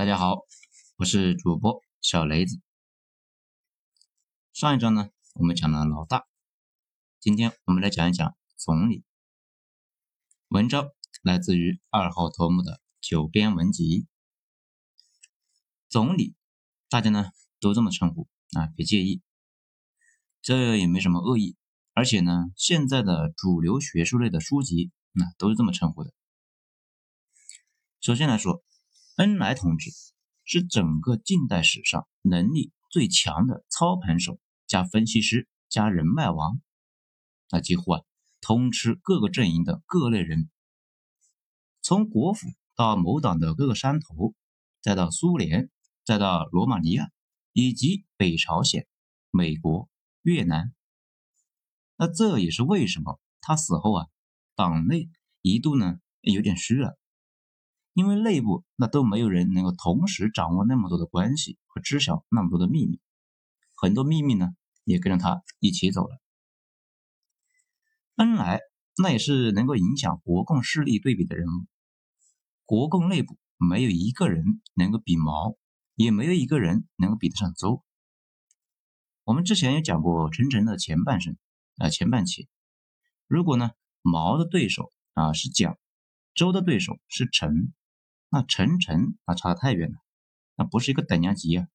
大家好，我是主播小雷子。上一章呢，我们讲了老大，今天我们来讲一讲总理。文章来自于二号头目的《九编文集》。总理，大家呢都这么称呼啊，别介意，这也没什么恶意。而且呢，现在的主流学术类的书籍，那都是这么称呼的。首先来说。恩来同志是整个近代史上能力最强的操盘手加分析师加人脉王，那几乎啊通吃各个阵营的各类人，从国府到某党的各个山头，再到苏联，再到罗马尼亚以及北朝鲜、美国、越南，那这也是为什么他死后啊，党内一度呢有点虚了。因为内部那都没有人能够同时掌握那么多的关系和知晓那么多的秘密，很多秘密呢也跟着他一起走了。恩来那也是能够影响国共势力对比的人物，国共内部没有一个人能够比毛，也没有一个人能够比得上周。我们之前也讲过陈诚的前半生啊前半期，如果呢毛的对手啊是蒋，周的对手是陈。那陈诚那差得太远了，那不是一个等量级啊。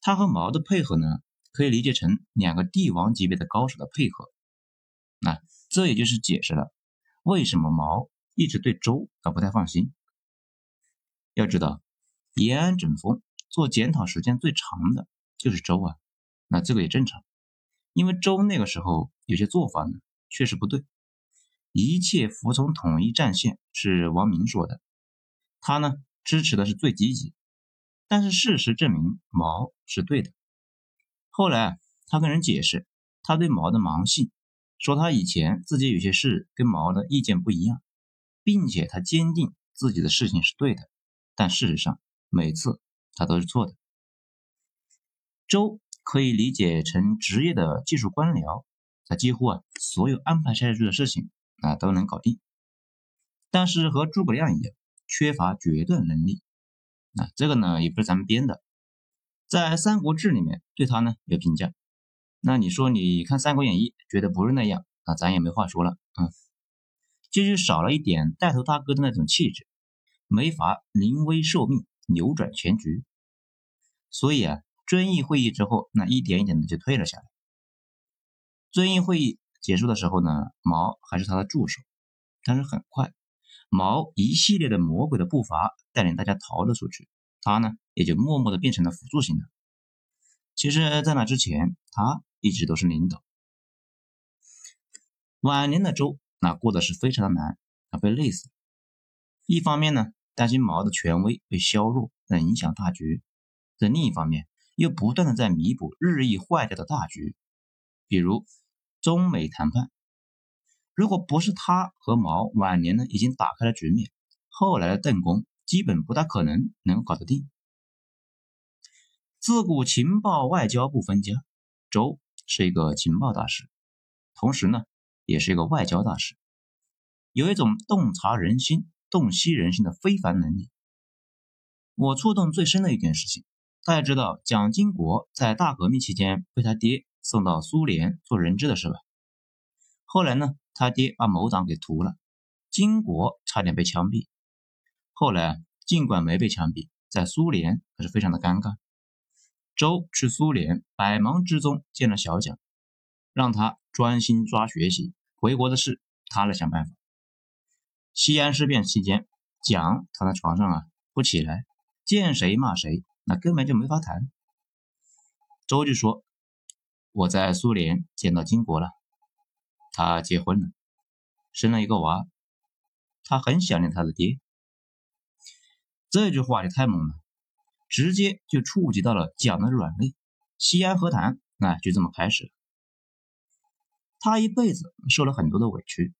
他和毛的配合呢，可以理解成两个帝王级别的高手的配合。那这也就是解释了为什么毛一直对周啊不太放心。要知道，延安整风做检讨时间最长的就是周啊，那这个也正常，因为周那个时候有些做法呢确实不对。一切服从统一战线是王明说的。他呢支持的是最积极，但是事实证明毛是对的。后来他跟人解释他对毛的盲信，说他以前自己有些事跟毛的意见不一样，并且他坚定自己的事情是对的，但事实上每次他都是错的。周可以理解成职业的技术官僚，他几乎啊所有安排下去的事情啊都能搞定，但是和诸葛亮一样。缺乏决断能力，那这个呢也不是咱们编的，在《三国志》里面对他呢有评价。那你说你看《三国演义》觉得不是那样，那咱也没话说了，嗯，就是少了一点带头大哥的那种气质，没法临危受命扭转全局。所以啊，遵义会议之后，那一点一点的就退了下来。遵义会议结束的时候呢，毛还是他的助手，但是很快。毛一系列的魔鬼的步伐带领大家逃了出去，他呢也就默默的变成了辅助型的。其实，在那之前，他一直都是领导。晚年的周那过得是非常的难，他被累死。一方面呢，担心毛的权威被削弱，在影响大局；在另一方面，又不断的在弥补日益坏掉的大局，比如中美谈判。如果不是他和毛晚年呢，已经打开了局面，后来的邓公基本不大可能能搞得定。自古情报外交不分家，周是一个情报大师，同时呢，也是一个外交大师，有一种洞察人心、洞悉人心的非凡能力。我触动最深的一件事情，大家知道蒋经国在大革命期间被他爹送到苏联做人质的事吧？后来呢？他爹把某党给屠了，金国差点被枪毙。后来尽管没被枪毙，在苏联可是非常的尴尬。周去苏联，百忙之中见了小蒋，让他专心抓学习，回国的事他来想办法。西安事变期间，蒋躺在床上啊不起来，见谁骂谁，那根本就没法谈。周就说：“我在苏联见到金国了。”他结婚了，生了一个娃，他很想念他的爹。这句话也太猛了，直接就触及到了蒋的软肋。西安和谈，那就这么开始了。他一辈子受了很多的委屈，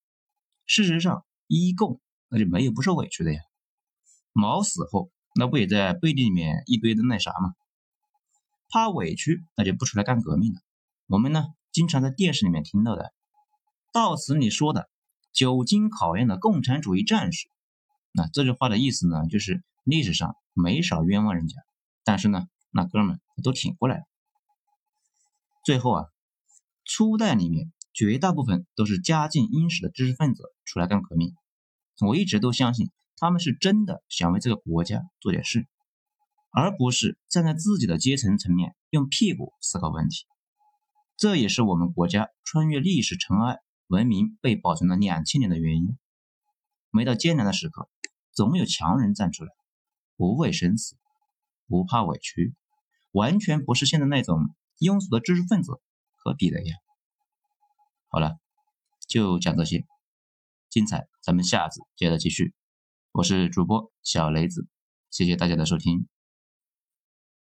事实上，一共那就没有不受委屈的呀。毛死后，那不也在背地里面一堆的那啥吗？怕委屈，那就不出来干革命了。我们呢，经常在电视里面听到的。到此你说的久经考验的共产主义战士，那这句话的意思呢，就是历史上没少冤枉人家，但是呢，那哥们都挺过来了。最后啊，初代里面绝大部分都是家境殷实的知识分子出来干革命，我一直都相信他们是真的想为这个国家做点事，而不是站在自己的阶层层面用屁股思考问题。这也是我们国家穿越历史尘埃，文明被保存了两千年的原因。每到艰难的时刻，总有强人站出来，不畏生死，不怕委屈，完全不是现在那种庸俗的知识分子可比的呀。好了，就讲这些，精彩咱们下次接着继续。我是主播小雷子，谢谢大家的收听。